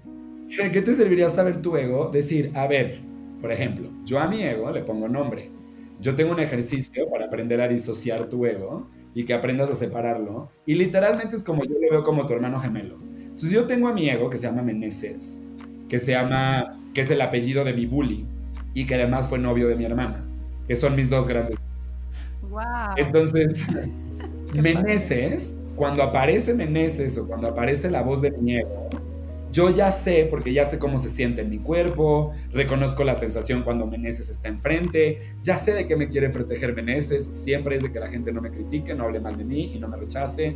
¿de qué te serviría saber tu ego? Decir, a ver, por ejemplo, yo a mi ego le pongo nombre. Yo tengo un ejercicio para aprender a disociar tu ego y que aprendas a separarlo. Y literalmente es como yo lo veo como tu hermano gemelo. Entonces yo tengo a mi ego que se llama Meneses, que se llama, que es el apellido de mi bully y que además fue novio de mi hermana, que son mis dos grandes. Wow. Entonces, Meneses, cuando aparece Meneses o cuando aparece la voz de mi ego, yo ya sé, porque ya sé cómo se siente en mi cuerpo, reconozco la sensación cuando Meneses está enfrente, ya sé de qué me quiere proteger Meneses, siempre es de que la gente no me critique, no hable mal de mí y no me rechace.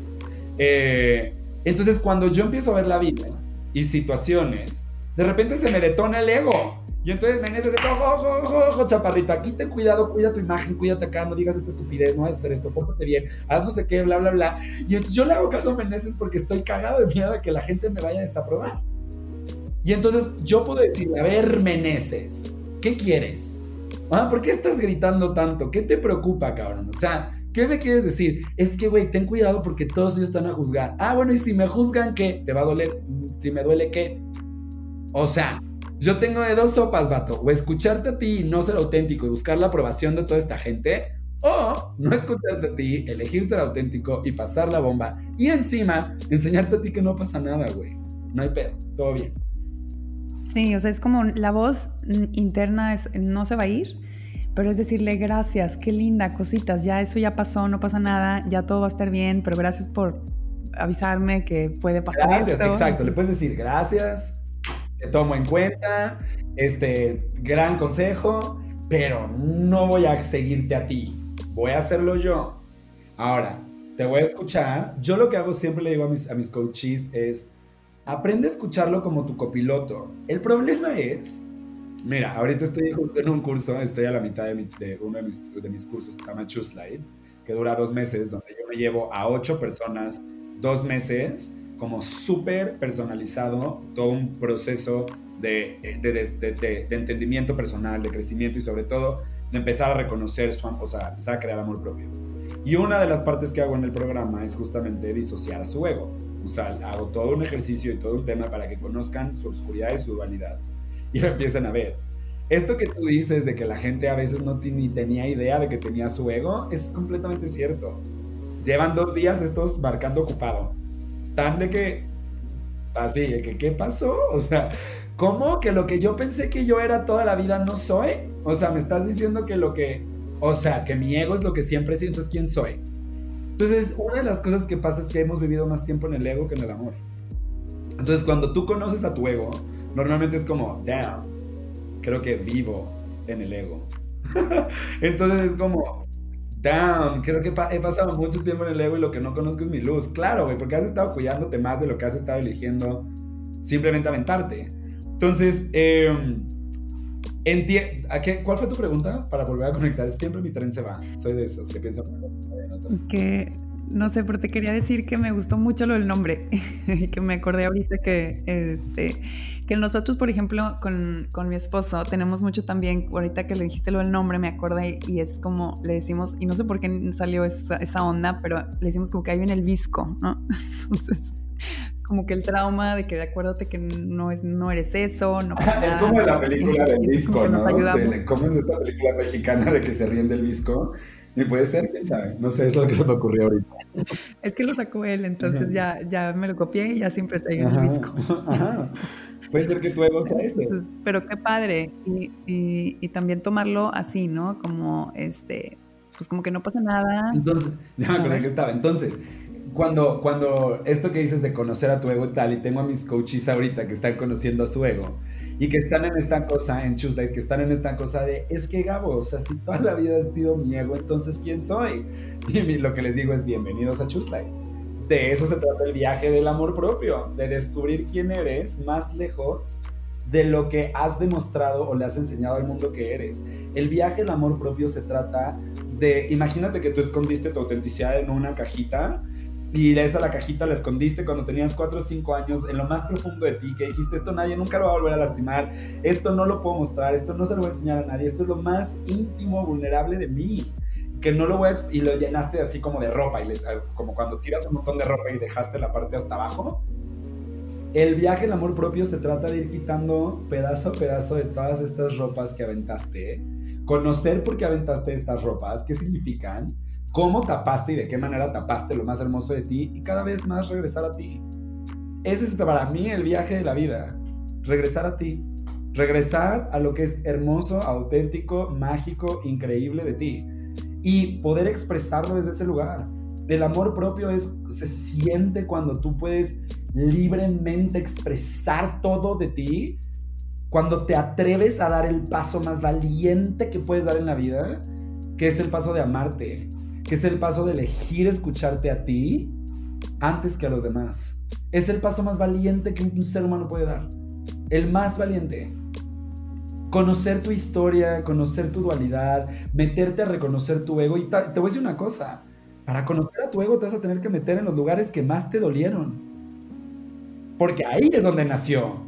Eh, entonces cuando yo empiezo a ver la vida y situaciones, de repente se me detona el ego. Y entonces Meneses dice, ojo, ojo, ojo, chaparrito, aquí ten cuidado, cuida tu imagen, cuídate acá, no digas esta estupidez, no vas a hacer esto, pórtate bien, haz no sé qué, bla, bla, bla. Y entonces yo le hago caso a Meneses porque estoy cagado de miedo a que la gente me vaya a desaprobar. Y entonces yo puedo decir, a ver, Meneses, ¿qué quieres? ¿Ah? ¿Por qué estás gritando tanto? ¿Qué te preocupa, cabrón? O sea, ¿qué me quieres decir? Es que, güey, ten cuidado porque todos ellos están a juzgar. Ah, bueno, y si me juzgan, ¿qué? ¿Te va a doler? Si me duele, ¿qué? O sea, yo tengo de dos sopas, vato. O escucharte a ti y no ser auténtico y buscar la aprobación de toda esta gente. O no escucharte a ti, elegir ser auténtico y pasar la bomba. Y encima, enseñarte a ti que no pasa nada, güey. No hay pedo, todo bien. Sí, o sea, es como la voz interna es, no se va a ir, pero es decirle gracias, qué linda, cositas, ya eso ya pasó, no pasa nada, ya todo va a estar bien, pero gracias por avisarme que puede pasar Gracias, exacto, le puedes decir gracias, te tomo en cuenta, este gran consejo, pero no voy a seguirte a ti, voy a hacerlo yo. Ahora, te voy a escuchar. Yo lo que hago siempre le digo a mis, a mis coaches es, aprende a escucharlo como tu copiloto. El problema es, mira, ahorita estoy justo en un curso, estoy a la mitad de, mi, de uno de mis, de mis, cursos que se llama Choose Light, que dura dos meses, donde yo me llevo a ocho personas dos meses como súper personalizado, todo un proceso de, de, de, de, entendimiento personal, de crecimiento y sobre todo de empezar a reconocer su, o sea, empezar a crear amor propio. Y una de las partes que hago en el programa es justamente disociar a su ego. O sea, hago todo un ejercicio y todo un tema para que conozcan su oscuridad y su dualidad y lo empiecen a ver. Esto que tú dices de que la gente a veces no ni tenía idea de que tenía su ego es completamente cierto. Llevan dos días estos marcando ocupado están de que, así, de que, ¿qué pasó? O sea, ¿cómo que lo que yo pensé que yo era toda la vida no soy? O sea, me estás diciendo que lo que, o sea, que mi ego es lo que siempre siento es quién soy. Entonces, una de las cosas que pasa es que hemos vivido más tiempo en el ego que en el amor. Entonces, cuando tú conoces a tu ego, normalmente es como, damn, creo que vivo en el ego. Entonces es como, damn, creo que he pasado mucho tiempo en el ego y lo que no conozco es mi luz. Claro, güey, porque has estado cuidándote más de lo que has estado eligiendo simplemente aventarte. Entonces, eh, ¿cuál fue tu pregunta para volver a conectar? Siempre mi tren se va. Soy de esos que piensan que no sé, pero te quería decir que me gustó mucho lo del nombre y que me acordé ahorita que este que nosotros, por ejemplo, con, con, mi esposo tenemos mucho también, ahorita que le dijiste lo del nombre, me acordé y es como le decimos, y no sé por qué salió esa, esa onda, pero le decimos como que ahí viene el visco, ¿no? Entonces, como que el trauma de que acuérdate que no, es, no eres eso, no Es como la película del disco, ¿no? ¿Cómo es esta película mexicana de que se ríen del disco? Y puede ser, quién sabe. No sé, es lo que se me ocurrió ahorita. Es que lo sacó él, entonces ya, ya me lo copié y ya siempre está ahí en el disco. Puede ser que tu ego sea este. Pero qué padre. Y, y, y, también tomarlo así, ¿no? Como este, pues como que no pasa nada. Entonces, ya me acordé que estaba. Entonces, cuando, cuando esto que dices de conocer a tu ego y tal, y tengo a mis coaches ahorita que están conociendo a su ego y que están en esta cosa, en Tuesday, que están en esta cosa de, es que Gabo, o sea, si toda la vida has sido mi ego, entonces ¿quién soy? Y lo que les digo es, bienvenidos a Tuesday. De eso se trata el viaje del amor propio, de descubrir quién eres más lejos de lo que has demostrado o le has enseñado al mundo que eres. El viaje del amor propio se trata de, imagínate que tú escondiste tu autenticidad en una cajita y esa la cajita la escondiste cuando tenías 4 o 5 años en lo más profundo de ti, que dijiste, esto nadie nunca lo va a volver a lastimar, esto no lo puedo mostrar, esto no se lo voy a enseñar a nadie, esto es lo más íntimo, vulnerable de mí, que no lo voy y lo llenaste así como de ropa, y les, como cuando tiras un montón de ropa y dejaste la parte hasta abajo. El viaje, el amor propio se trata de ir quitando pedazo a pedazo de todas estas ropas que aventaste, conocer por qué aventaste estas ropas, qué significan, cómo tapaste y de qué manera tapaste lo más hermoso de ti y cada vez más regresar a ti. Ese es para mí el viaje de la vida, regresar a ti, regresar a lo que es hermoso, auténtico, mágico, increíble de ti y poder expresarlo desde ese lugar. El amor propio es, se siente cuando tú puedes libremente expresar todo de ti, cuando te atreves a dar el paso más valiente que puedes dar en la vida, que es el paso de amarte, que es el paso de elegir escucharte a ti antes que a los demás. Es el paso más valiente que un ser humano puede dar. El más valiente. Conocer tu historia, conocer tu dualidad, meterte a reconocer tu ego. Y te voy a decir una cosa, para conocer a tu ego te vas a tener que meter en los lugares que más te dolieron. Porque ahí es donde nació.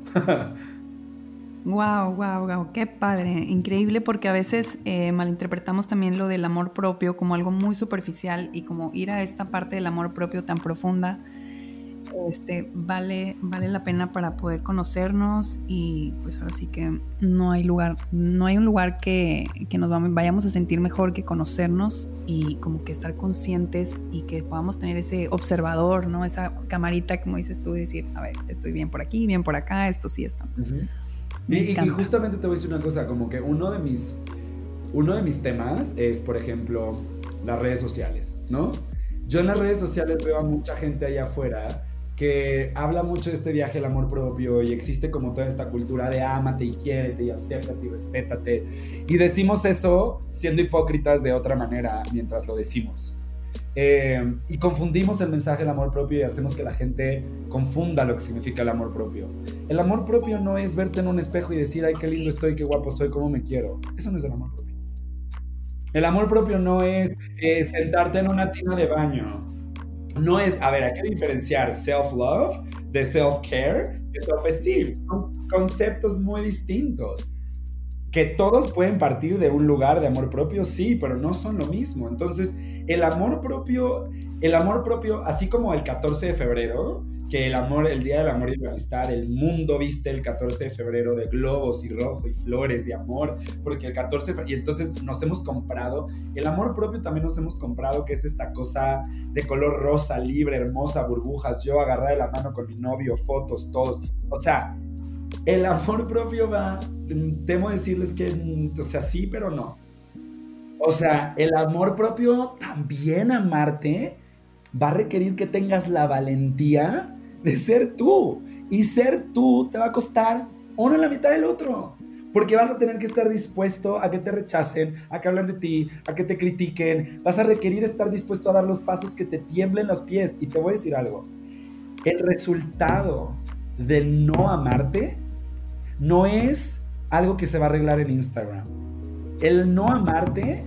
Wow, wow, wow, qué padre, increíble porque a veces eh, malinterpretamos también lo del amor propio como algo muy superficial y como ir a esta parte del amor propio tan profunda, este, vale, vale la pena para poder conocernos y pues ahora sí que no hay lugar, no hay un lugar que, que nos vayamos a sentir mejor que conocernos y como que estar conscientes y que podamos tener ese observador, ¿no? Esa camarita, como dices tú, decir, a ver, estoy bien por aquí, bien por acá, esto sí, esto. Y, justamente te voy a decir una cosa, como que uno de mis, uno de mis temas es, por ejemplo, las redes sociales, ¿no? Yo en las redes sociales veo a mucha gente allá afuera que habla mucho de este viaje al amor propio y existe como toda esta cultura de ámate y quiérete y acéptate y respétate. Y decimos eso siendo hipócritas de otra manera mientras lo decimos. Eh, y confundimos el mensaje del amor propio y hacemos que la gente confunda lo que significa el amor propio. El amor propio no es verte en un espejo y decir, ay, qué lindo estoy, qué guapo soy, cómo me quiero. Eso no es el amor propio. El amor propio no es eh, sentarte en una tina de baño. No es, a ver, hay que diferenciar self-love de self-care de self-esteem. Son conceptos muy distintos. Que todos pueden partir de un lugar de amor propio, sí, pero no son lo mismo. Entonces, el amor propio, el amor propio, así como el 14 de febrero, que el amor, el Día del Amor y la Amistad, el mundo viste el 14 de febrero de globos y rojo y flores de amor, porque el 14 y entonces nos hemos comprado, el amor propio también nos hemos comprado, que es esta cosa de color rosa, libre, hermosa, burbujas, yo agarré de la mano con mi novio, fotos, todos, o sea, el amor propio va, temo decirles que, o sea, sí, pero no. O sea, el amor propio también amarte va a requerir que tengas la valentía de ser tú. Y ser tú te va a costar uno en la mitad del otro. Porque vas a tener que estar dispuesto a que te rechacen, a que hablen de ti, a que te critiquen. Vas a requerir estar dispuesto a dar los pasos que te tiemblen los pies. Y te voy a decir algo. El resultado de no amarte no es algo que se va a arreglar en Instagram. El no amarte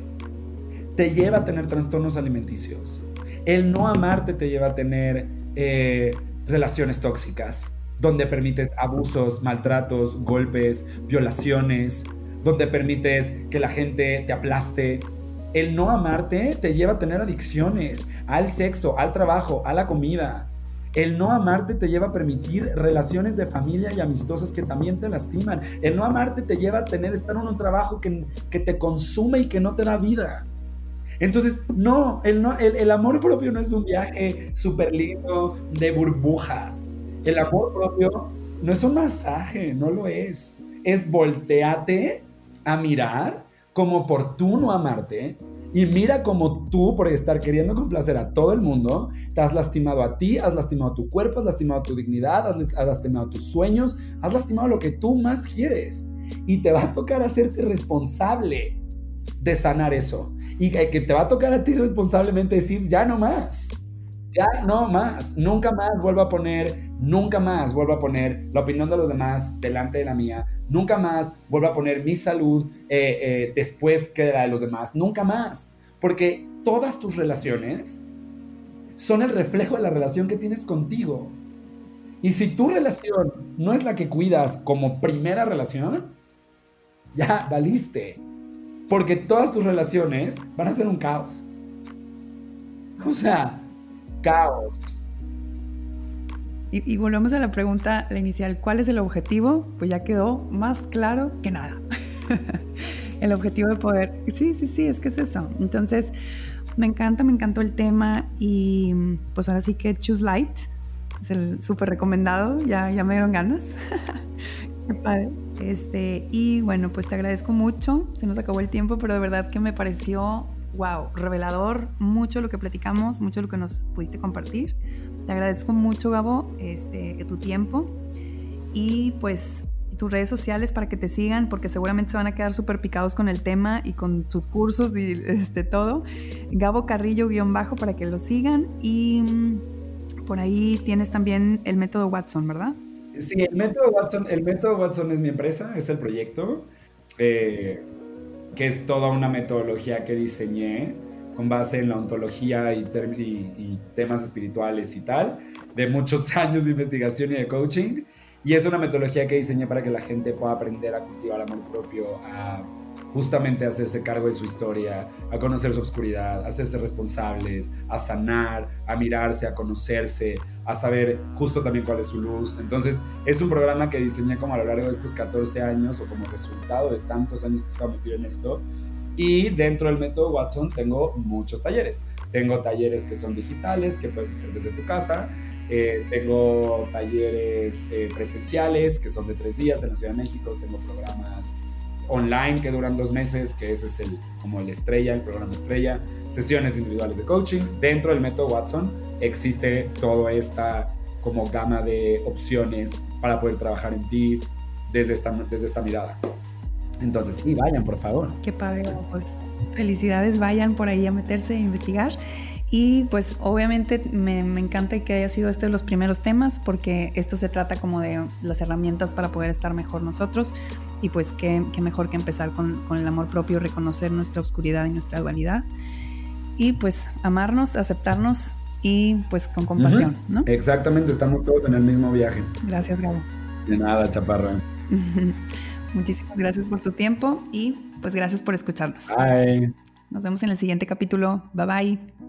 te lleva a tener trastornos alimenticios. El no amarte te lleva a tener eh, relaciones tóxicas, donde permites abusos, maltratos, golpes, violaciones, donde permites que la gente te aplaste. El no amarte te lleva a tener adicciones al sexo, al trabajo, a la comida. El no amarte te lleva a permitir relaciones de familia y amistosas que también te lastiman. El no amarte te lleva a tener, estar en un trabajo que, que te consume y que no te da vida. Entonces, no, el, amor propio no es un viaje súper lindo de burbujas. El amor propio no es un masaje, no lo es. Es volteate a mirar como por tú no amarte y mira como tú, por estar queriendo complacer a todo el mundo, te has lastimado a ti, has lastimado tu cuerpo, has lastimado tu dignidad, has, lastimado tus sueños, has lastimado lo que tú más quieres. Y te va a tocar hacerte responsable de sanar eso. Y que te va a tocar a ti responsablemente decir, ya no más. Ya no más, nunca más vuelvo a poner, nunca más vuelvo a poner la opinión de los demás delante de la mía, nunca más vuelvo a poner mi salud eh, eh, después que la de los demás, nunca más. Porque todas tus relaciones son el reflejo de la relación que tienes contigo. Y si tu relación no es la que cuidas como primera relación, ya valiste. Porque todas tus relaciones van a ser un caos. O sea, caos. Y, volvemos a la pregunta, la inicial, ¿cuál es el objetivo? Pues ya quedó más claro que nada. el objetivo de poder, sí, sí, sí, es que es eso. Entonces, me encanta, me encantó el tema y pues ahora sí que Choose Light es el súper recomendado, ya, ya me dieron ganas. Padre. Este, y bueno, pues te agradezco mucho, se nos acabó el tiempo, pero de verdad que me pareció wow, revelador, mucho lo que platicamos, mucho lo que nos pudiste compartir. Te agradezco mucho, Gabo, este, tu tiempo y pues tus redes sociales para que te sigan, porque seguramente se van a quedar súper picados con el tema y con sus cursos y este, todo. Gabo Carrillo-bajo para que lo sigan y mm, por ahí tienes también el método Watson, ¿verdad? Sí, el método Watson, el método Watson es mi empresa, es el proyecto. Eh, que es toda una metodología que diseñé con base en la ontología y, temas espirituales y tal, de muchos años de investigación y de coaching. Y es una metodología que diseñé para que la gente pueda aprender a cultivar amor propio, a justamente hacerse cargo de su historia, a conocer su oscuridad, a hacerse responsables, a sanar, a mirarse, a conocerse, a saber justo también cuál es su luz. Entonces, es un programa que diseñé como a lo largo de estos 14 años o como resultado de tantos años que estaba metido en esto. Y dentro del método Watson tengo muchos talleres. Tengo talleres que son digitales, que puedes hacer desde tu casa. Eh, tengo talleres eh, presenciales, que son de tres días en la Ciudad de México. Tengo programas online que duran dos meses, que ese es el, como el estrella, el programa estrella, sesiones individuales de coaching. Dentro del método Watson existe toda esta como gama de opciones para poder trabajar en ti desde esta, desde esta mirada. Entonces, sí, vayan, por favor. Qué padre, pues felicidades, vayan por ahí a meterse a investigar. Y pues obviamente me, me, encanta que haya sido este de los primeros temas porque esto se trata como de las herramientas para poder estar mejor nosotros y pues qué, qué mejor que empezar con, con, el amor propio, reconocer nuestra oscuridad y nuestra dualidad y pues amarnos, aceptarnos y pues con compasión, ¿no? Exactamente, estamos todos en el mismo viaje. Gracias, Gabo. De nada, chaparra. Muchísimas gracias por tu tiempo y pues gracias por escucharnos. Bye. Nos vemos en el siguiente capítulo. Bye bye.